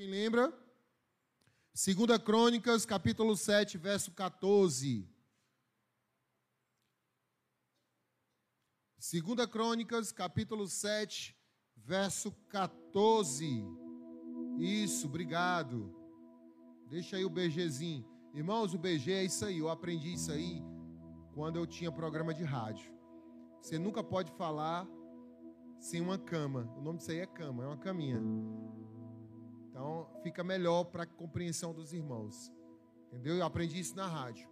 Quem lembra? Segunda Crônicas, capítulo 7, verso 14. Segunda Crônicas, capítulo 7, verso 14. Isso, obrigado. Deixa aí o BGzinho. Irmãos, o BG é isso aí. Eu aprendi isso aí quando eu tinha programa de rádio. Você nunca pode falar sem uma cama. O nome disso aí é cama, é uma caminha. Então, fica melhor para a compreensão dos irmãos. Entendeu? Eu aprendi isso na rádio.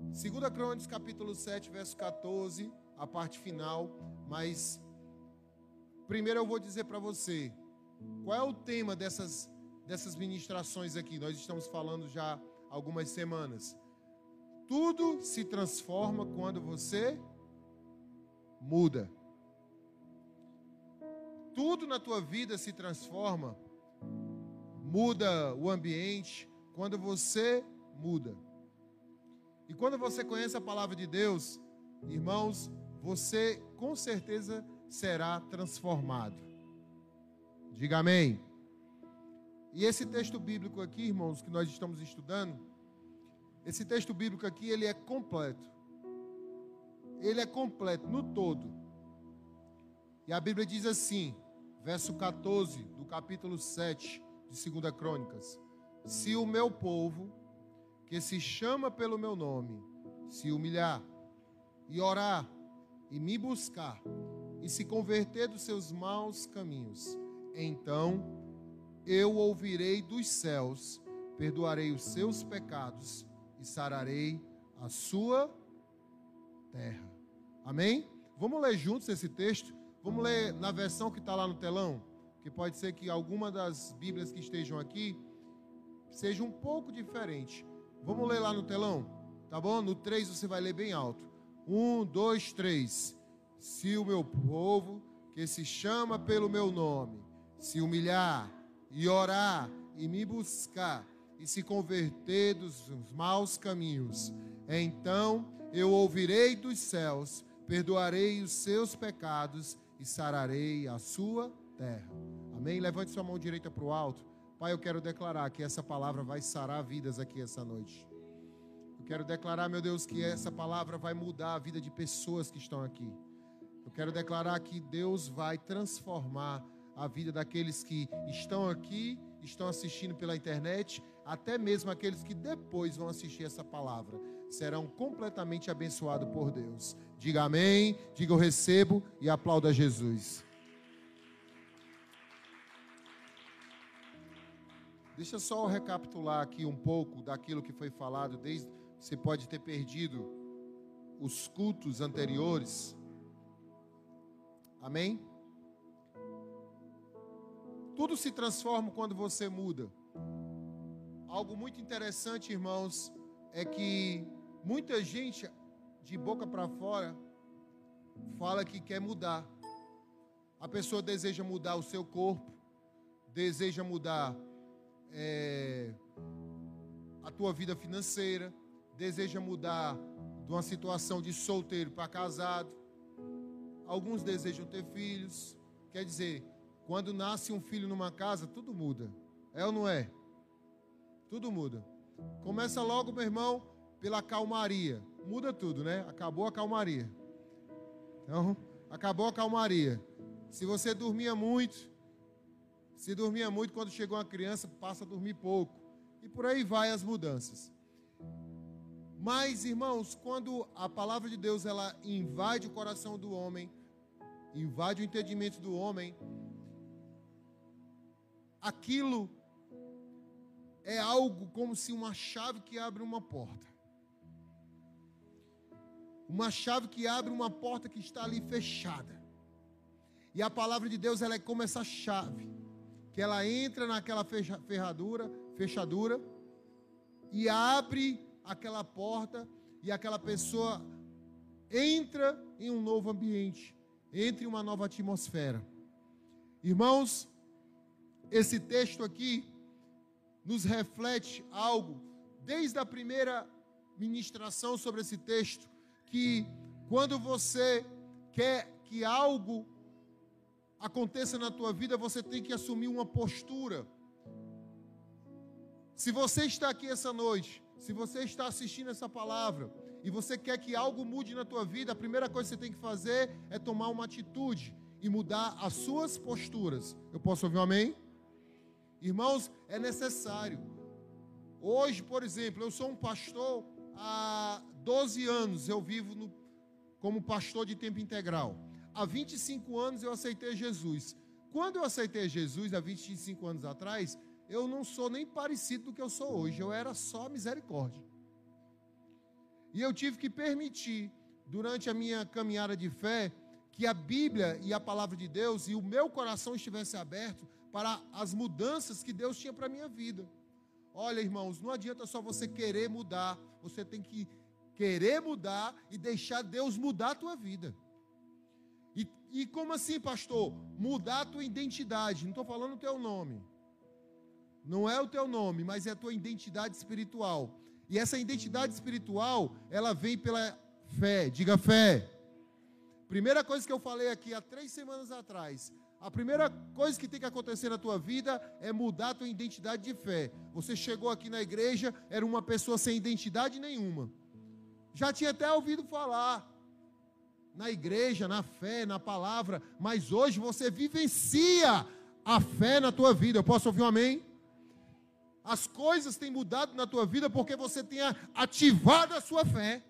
2 Crônicas, capítulo 7, verso 14, a parte final. Mas, primeiro eu vou dizer para você, qual é o tema dessas, dessas ministrações aqui? Nós estamos falando já algumas semanas. Tudo se transforma quando você muda. Tudo na tua vida se transforma, muda o ambiente quando você muda. E quando você conhece a palavra de Deus, irmãos, você com certeza será transformado. Diga amém. E esse texto bíblico aqui, irmãos, que nós estamos estudando, esse texto bíblico aqui, ele é completo. Ele é completo no todo. E a Bíblia diz assim: verso 14 do capítulo 7 de 2 Crônicas: Se o meu povo, que se chama pelo meu nome, se humilhar e orar e me buscar e se converter dos seus maus caminhos, então eu ouvirei dos céus, perdoarei os seus pecados e sararei a sua terra. Amém? Vamos ler juntos esse texto? Vamos ler na versão que está lá no telão, que pode ser que alguma das Bíblias que estejam aqui seja um pouco diferente. Vamos ler lá no telão, tá bom? No 3 você vai ler bem alto. 1, 2, 3. Se o meu povo, que se chama pelo meu nome, se humilhar e orar e me buscar e se converter dos maus caminhos, então eu ouvirei dos céus, perdoarei os seus pecados e sararei a sua terra. Amém? Levante sua mão direita para o alto. Pai, eu quero declarar que essa palavra vai sarar vidas aqui essa noite. Eu quero declarar, meu Deus, que essa palavra vai mudar a vida de pessoas que estão aqui. Eu quero declarar que Deus vai transformar a vida daqueles que estão aqui, estão assistindo pela internet, até mesmo aqueles que depois vão assistir essa palavra serão completamente abençoados por Deus. Diga amém, diga eu recebo e aplauda Jesus. Deixa só eu recapitular aqui um pouco daquilo que foi falado, desde você pode ter perdido os cultos anteriores. Amém? Tudo se transforma quando você muda. Algo muito interessante, irmãos, é que Muita gente, de boca para fora, fala que quer mudar. A pessoa deseja mudar o seu corpo, deseja mudar é, a tua vida financeira, deseja mudar de uma situação de solteiro para casado. Alguns desejam ter filhos. Quer dizer, quando nasce um filho numa casa, tudo muda. É ou não é? Tudo muda. Começa logo, meu irmão, pela calmaria. Muda tudo, né? Acabou a calmaria. Então, acabou a calmaria. Se você dormia muito, se dormia muito quando chegou uma criança, passa a dormir pouco. E por aí vai as mudanças. Mas, irmãos, quando a palavra de Deus ela invade o coração do homem, invade o entendimento do homem, aquilo é algo como se uma chave que abre uma porta. Uma chave que abre uma porta que está ali fechada. E a palavra de Deus ela é como essa chave, que ela entra naquela ferradura, fechadura e abre aquela porta e aquela pessoa entra em um novo ambiente, entra em uma nova atmosfera. Irmãos, esse texto aqui nos reflete algo desde a primeira ministração sobre esse texto que quando você quer que algo aconteça na tua vida, você tem que assumir uma postura. Se você está aqui essa noite, se você está assistindo essa palavra e você quer que algo mude na tua vida, a primeira coisa que você tem que fazer é tomar uma atitude e mudar as suas posturas. Eu posso ouvir um amém? Irmãos, é necessário. Hoje, por exemplo, eu sou um pastor há 12 anos, eu vivo no, como pastor de tempo integral. Há 25 anos eu aceitei Jesus. Quando eu aceitei Jesus, há 25 anos atrás, eu não sou nem parecido do que eu sou hoje, eu era só misericórdia. E eu tive que permitir, durante a minha caminhada de fé, que a Bíblia e a palavra de Deus e o meu coração estivesse aberto para as mudanças que Deus tinha para a minha vida. Olha, irmãos, não adianta só você querer mudar, você tem que querer mudar e deixar Deus mudar a tua vida. E, e como assim, pastor? Mudar a tua identidade. Não estou falando o teu nome. Não é o teu nome, mas é a tua identidade espiritual. E essa identidade espiritual, ela vem pela fé. Diga fé. Primeira coisa que eu falei aqui há três semanas atrás. A primeira coisa que tem que acontecer na tua vida é mudar a tua identidade de fé. Você chegou aqui na igreja, era uma pessoa sem identidade nenhuma. Já tinha até ouvido falar na igreja, na fé, na palavra, mas hoje você vivencia a fé na tua vida. Eu posso ouvir um amém? As coisas têm mudado na tua vida porque você tem ativado a sua fé.